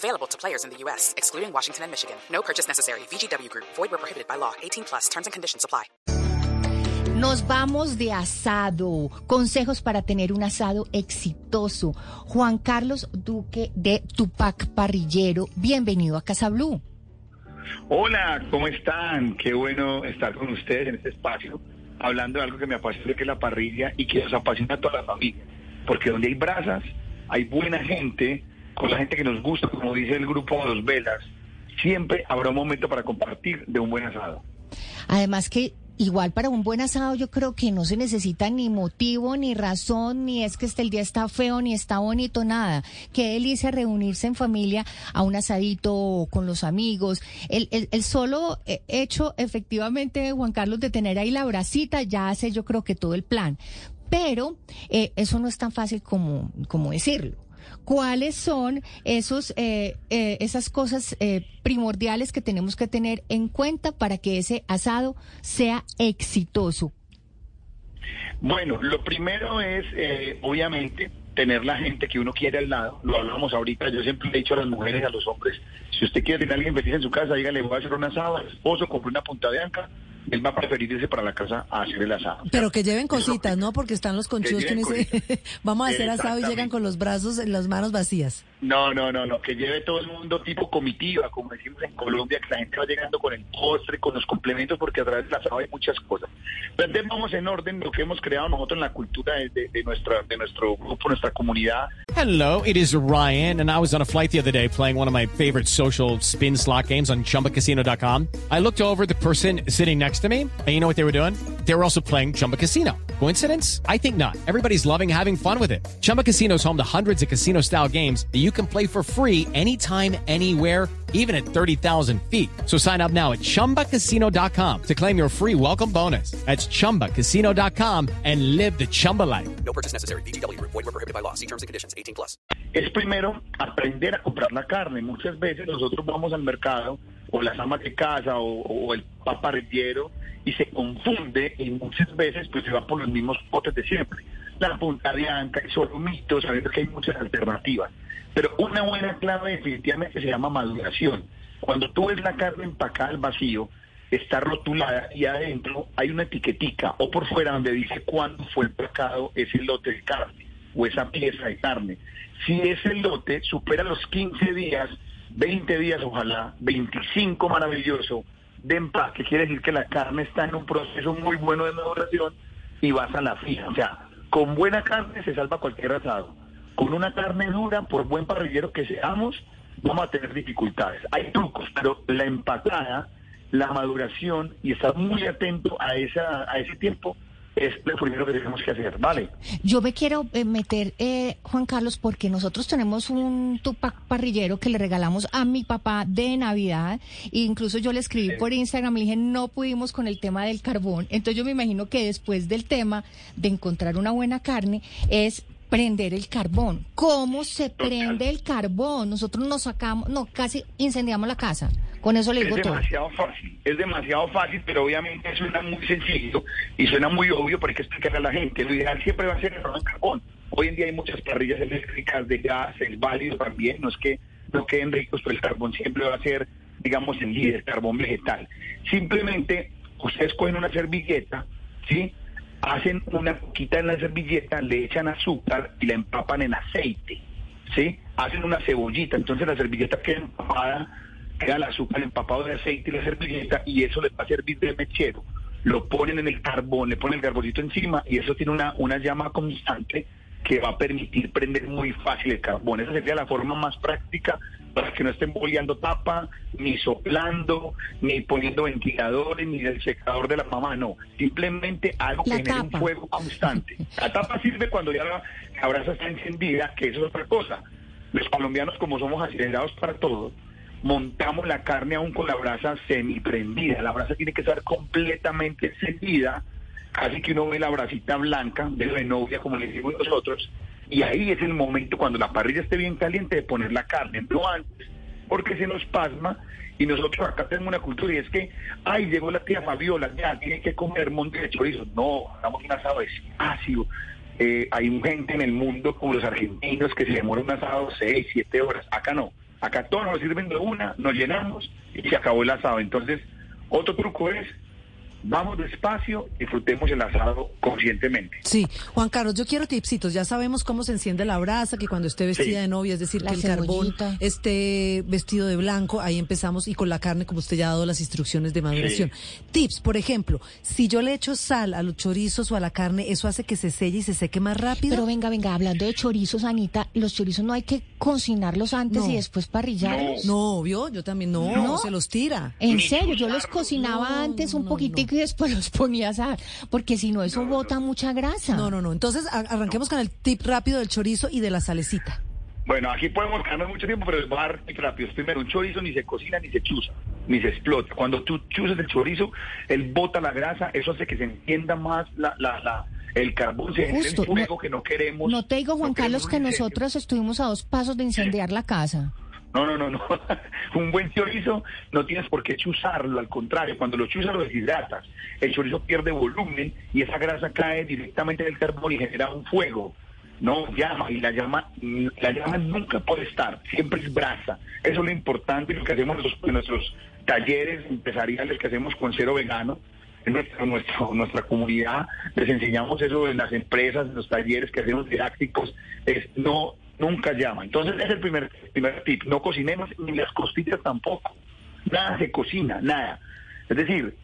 Available to players in the U.S., excluding Washington and Michigan. No purchase necessary. VGW Group. Void where prohibited by law. 18 plus. Terms and conditions apply. Nos vamos de asado. Consejos para tener un asado exitoso. Juan Carlos Duque de Tupac Parrillero. Bienvenido a Casa Blue. Hola, ¿cómo están? Qué bueno estar con ustedes en este espacio, hablando de algo que me apasiona, que es la parrilla y que nos apasiona a toda la familia. Porque donde hay brasas, hay buena gente, con la gente que nos gusta, como dice el grupo de los Velas, siempre habrá un momento para compartir de un buen asado. Además que igual para un buen asado yo creo que no se necesita ni motivo, ni razón, ni es que este el día está feo, ni está bonito, nada. Qué delicia reunirse en familia a un asadito con los amigos. El, el, solo eh, hecho efectivamente, Juan Carlos, de tener ahí la bracita ya hace yo creo que todo el plan. Pero eh, eso no es tan fácil como, como decirlo. ¿Cuáles son esos, eh, eh, esas cosas eh, primordiales que tenemos que tener en cuenta para que ese asado sea exitoso? Bueno, lo primero es, eh, obviamente, tener la gente que uno quiere al lado. Lo hablamos ahorita, yo siempre le he dicho a las mujeres a los hombres, si usted quiere tener a alguien feliz en su casa, dígale, voy a hacer un asado, esposo compré una punta de anca, él va a preferir irse para la casa a hacer el asado. Pero que lleven cositas, ¿no? Porque están los conchudos que lleven uno dice, vamos a hacer asado y llegan con los brazos, las manos vacías. No, no, no, no, que lleve todo el mundo tipo comitiva, como decimos en Colombia, que la gente va llegando con el postre, con los complementos, porque a través del asado hay muchas cosas. Entonces vamos en orden lo que hemos creado nosotros en la cultura de, de- de de nuestro grupo, nuestra comunidad. Hello, it is Ryan, and I was on a flight the other day playing one of my favorite social spin slot games on chumbacasino.com. I looked over the person sitting next to me, and you know what they were doing? They were also playing Chumba Casino. Coincidence? I think not. Everybody's loving having fun with it. Chumba Casino is home to hundreds of casino style games that you can play for free anytime, anywhere even at 30,000 feet. So sign up now at ChumbaCasino.com to claim your free welcome bonus. That's ChumbaCasino.com and live the Chumba life. No purchase necessary. VGW Group. Void were prohibited by law. See terms and conditions. 18 plus. es primero aprender a comprar la carne. Muchas veces nosotros vamos al mercado, o las amas de casa, o, o el paparrillero, y se confunde, y muchas veces pues se va por los mismos potes de siempre. La punta de anca, el solomito, sabiendo que hay muchas alternativas. Pero una buena clave definitivamente se llama maduración. Cuando tú ves la carne empacada al vacío, está rotulada y adentro hay una etiquetica o por fuera donde dice cuándo fue empacado ese lote de carne o esa pieza de carne. Si ese lote supera los 15 días, 20 días ojalá, 25 maravilloso de empaque, quiere decir que la carne está en un proceso muy bueno de maduración y vas a la fija. O sea, con buena carne se salva cualquier asado. Con una carne dura, por buen parrillero que seamos, vamos a tener dificultades. Hay trucos, pero la empacada, la maduración y estar muy atento a, esa, a ese tiempo es lo primero que tenemos que hacer, ¿vale? Yo me quiero eh, meter, eh, Juan Carlos, porque nosotros tenemos un Tupac parrillero que le regalamos a mi papá de Navidad. E incluso yo le escribí por Instagram, le dije, no pudimos con el tema del carbón. Entonces yo me imagino que después del tema de encontrar una buena carne es prender el carbón. ¿Cómo se prende el carbón? Nosotros nos sacamos, no, casi incendiamos la casa. Con eso le Es digo todo. demasiado fácil, es demasiado fácil, pero obviamente suena muy sencillo y suena muy obvio, pero hay que explicarle a la gente. Lo ideal siempre va a ser el carbón en carbón. Hoy en día hay muchas parrillas eléctricas de gas, es válido también, no es que no queden ricos, pero el carbón siempre va a ser, digamos, el líder, carbón vegetal. Simplemente ustedes cogen una servilleta, ¿sí? Hacen una poquita en la servilleta, le echan azúcar y la empapan en aceite, ¿sí? Hacen una cebollita, entonces la servilleta queda empapada queda el azúcar empapado de aceite y la servilleta y eso les va a servir de mechero. Lo ponen en el carbón, le ponen el carboncito encima y eso tiene una, una llama constante que va a permitir prender muy fácil el carbón. Esa sería la forma más práctica para que no estén boleando tapa, ni soplando, ni poniendo ventiladores, ni el secador de la mamá, no. Simplemente algo que genere un fuego constante. La tapa sirve cuando ya la, la brasa está encendida, que eso es otra cosa. Los colombianos, como somos acelerados para todo, montamos la carne aún con la brasa semiprendida. La brasa tiene que estar completamente encendida, casi que uno ve la brasita blanca de la novia, como le decimos nosotros, y ahí es el momento cuando la parrilla esté bien caliente de poner la carne, no antes, porque se nos pasma. Y nosotros acá tenemos una cultura y es que, ay, llegó la tía Fabiola, ya tiene que comer monte de chorizo. No, hagamos un asado despacio. Eh, hay gente en el mundo como los argentinos que se demora un asado seis, siete horas. Acá no. Acá todos nos sirven de una, nos llenamos y se acabó el asado. Entonces, otro truco es vamos despacio, disfrutemos el asado conscientemente. Sí, Juan Carlos, yo quiero tipsitos. Ya sabemos cómo se enciende la brasa, que cuando esté vestida Sí. de novia, es decir, La que el carbón esté vestido de blanco, ahí empezamos, y con la carne, como usted ya ha dado las instrucciones de maduración. Tips, por ejemplo, si yo le echo sal a los chorizos o a la carne, ¿eso hace que se selle y se seque más rápido? Pero venga, venga, hablando de chorizos, Anita, los chorizos no hay que cocinarlos antes No. y después parrillarlos. no, obvio, yo también no, ¿No? se los tira. En serio, yo los cocinaba No, antes un no, poquitico y después los ponía a porque si no eso bota mucha grasa. No, no, no. Entonces, arranquemos con el tip rápido del chorizo y de la salecita. Bueno, aquí podemos quedarnos mucho tiempo, pero dar tips rápidos. Primero, un chorizo ni se cocina ni se chuza, ni se explota. Cuando tú chuzas el chorizo, él bota la grasa, eso hace que se encienda más la, la, la- el carbón, se Justo, el fuego no- que no queremos. No te digo, Juan no Carlos, que nosotros estuvimos a dos pasos de incendiar la casa. No, no, no, no. Un buen chorizo no tienes por qué chuzarlo, al contrario, cuando lo chuzas lo deshidratas. El chorizo pierde volumen y esa grasa cae directamente en el carbón y genera un fuego. No llama, y la llama, la llama nunca puede estar, siempre es brasa. Eso es lo importante y lo que hacemos en nuestros, en nuestros talleres empresariales que hacemos con cero vegano. En nuestra, nuestra, nuestra comunidad les enseñamos eso en las empresas, en los talleres que hacemos didácticos, es no, nunca llama. Entonces ese es el primer, primer tip, no cocinemos ni las costillas tampoco. Nada se cocina, nada. Es decir,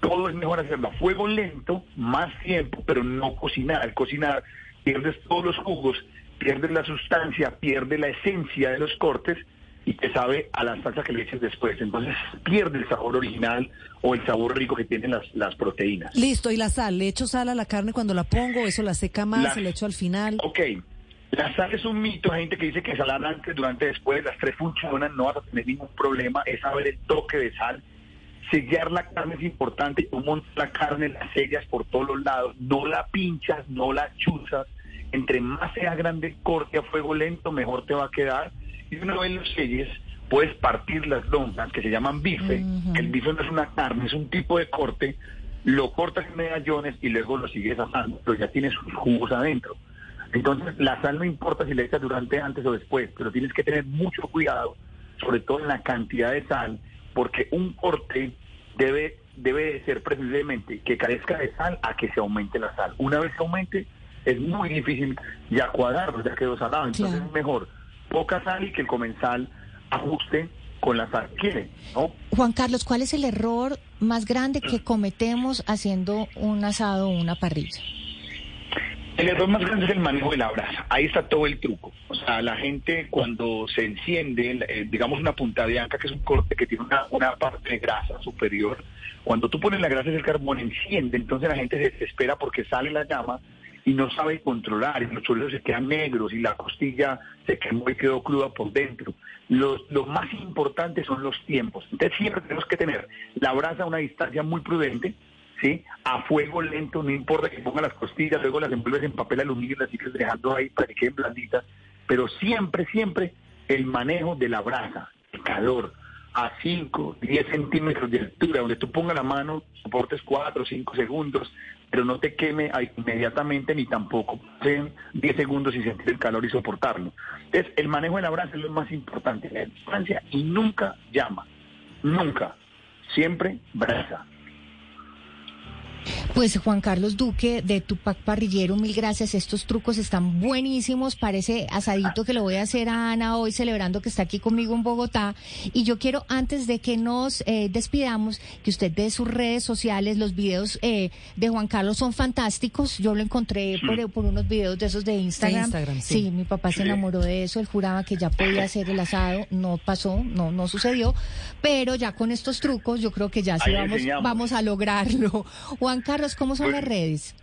todo es mejor hacerlo a fuego lento, más tiempo, pero no cocinar. Al cocinar pierdes todos los jugos, pierdes la sustancia, pierdes la esencia de los cortes y te sabe a la salsa que le eches después. Entonces pierde el sabor original o el sabor rico que tienen las, las proteínas. Listo, y la sal. ¿Le echo sal a la carne cuando la pongo? ¿Eso la seca más? La- ¿Se le echo al final? Ok, la sal es un mito, hay gente que dice que salar antes, durante, después, las tres funcionan, no vas a tener ningún problema, es saber el toque de sal. Sellar la carne es importante, tú montas la carne, la sellas por todos los lados, no la pinchas, no la chuzas, entre más sea grande el corte a fuego lento, mejor te va a quedar. Y una vez lo selles, puedes partir las lonjas, que se llaman bife, que el bife no es una carne, es un tipo de corte, lo cortas en medallones y luego lo sigues asando, pero ya tienes sus jugos adentro. Entonces, la sal no importa si la echas durante, antes o después, pero tienes que tener mucho cuidado, sobre todo en la cantidad de sal, porque un corte debe, debe de ser precisamente que carezca de sal a que se aumente la sal. Una vez se aumente, es muy difícil ya cuadrarlo, ya quedó salado. Entonces Claro. es mejor poca sal y que el comensal ajuste con la sal quiere, ¿no? Juan Carlos, ¿cuál es el error más grande que cometemos haciendo un asado o una parrilla? El error más grande es el manejo de la brasa. Ahí está todo el truco. O sea, la gente cuando se enciende, eh, digamos una punta de anca, que es un corte que tiene una, parte de grasa superior, cuando tú pones la grasa en el carbón, enciende, entonces la gente se desespera porque sale la llama y no sabe controlar, y los chorizos se quedan negros y la costilla se quemó y quedó cruda por dentro. Los, lo más importante son los tiempos. Entonces siempre tenemos que tener la brasa a una distancia muy prudente, A fuego lento, no importa que ponga las costillas, luego las envuelves en papel aluminio las sigues dejando ahí para que queden blanditas, pero siempre, siempre el manejo de la brasa, el calor, a 5, 10 centímetros de altura, donde tú pongas la mano, soportes 4 o 5 segundos, pero no te queme inmediatamente ni tampoco pasen 10 segundos y sentir el calor y soportarlo. Entonces, el manejo de la brasa es lo más importante, la distancia y nunca llama, nunca, siempre brasa. Pues Juan Carlos Duque de Tupac Parrillero, mil gracias. Estos trucos están buenísimos. Parece asadito que lo voy a hacer a Ana hoy celebrando que está aquí conmigo en Bogotá. Y yo quiero, antes de que nos eh, despidamos, que usted dé sus redes sociales. Los videos eh, de Juan Carlos son fantásticos. Yo lo encontré por, por unos videos de esos de Instagram. Instagram, sí. mi papá se Sí. enamoró de eso. Él juraba que ya podía hacer el asado. No pasó, no, no sucedió. Pero ya con estos trucos, yo creo que ya sí Ahí vamos, enseñamos. vamos a lograrlo. Juan Carlos, ¿cómo son Bueno. las redes?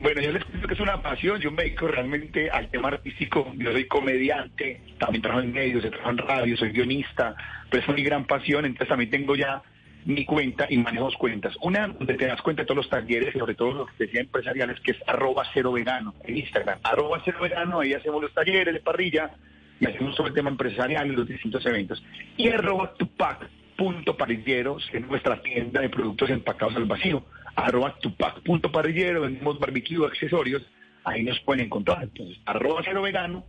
Bueno, yo les cuento que es una pasión. Yo me dedico realmente al tema artístico. Yo soy comediante, también trabajo en medios, trabajo en radio, soy guionista, pero es mi gran pasión. Entonces también tengo ya mi cuenta y manejo dos cuentas. Una donde te das cuenta de todos los talleres y sobre todo los que decía empresariales, que es arroba cero vegano en Instagram. Arroba cero vegano, ahí hacemos los talleres de parrilla y hacemos sobre el tema empresarial y los distintos eventos. Y arroba tupac punto parrilleros, que es nuestra tienda de productos empacados al vacío. Arroba tupac punto parrillero, vendemos barbecue, accesorios, ahí nos pueden encontrar. Entonces, arroba cero vegano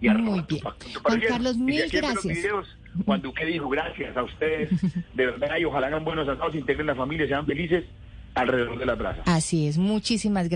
y arroba bien. tupac punto Juan. Carlos, mil en los gracias. videos, Juan Duque dijo, gracias a ustedes, de verdad, y ojalá hagan buenos asados, integren la familia, sean felices alrededor de la brasa. Así es, muchísimas gracias.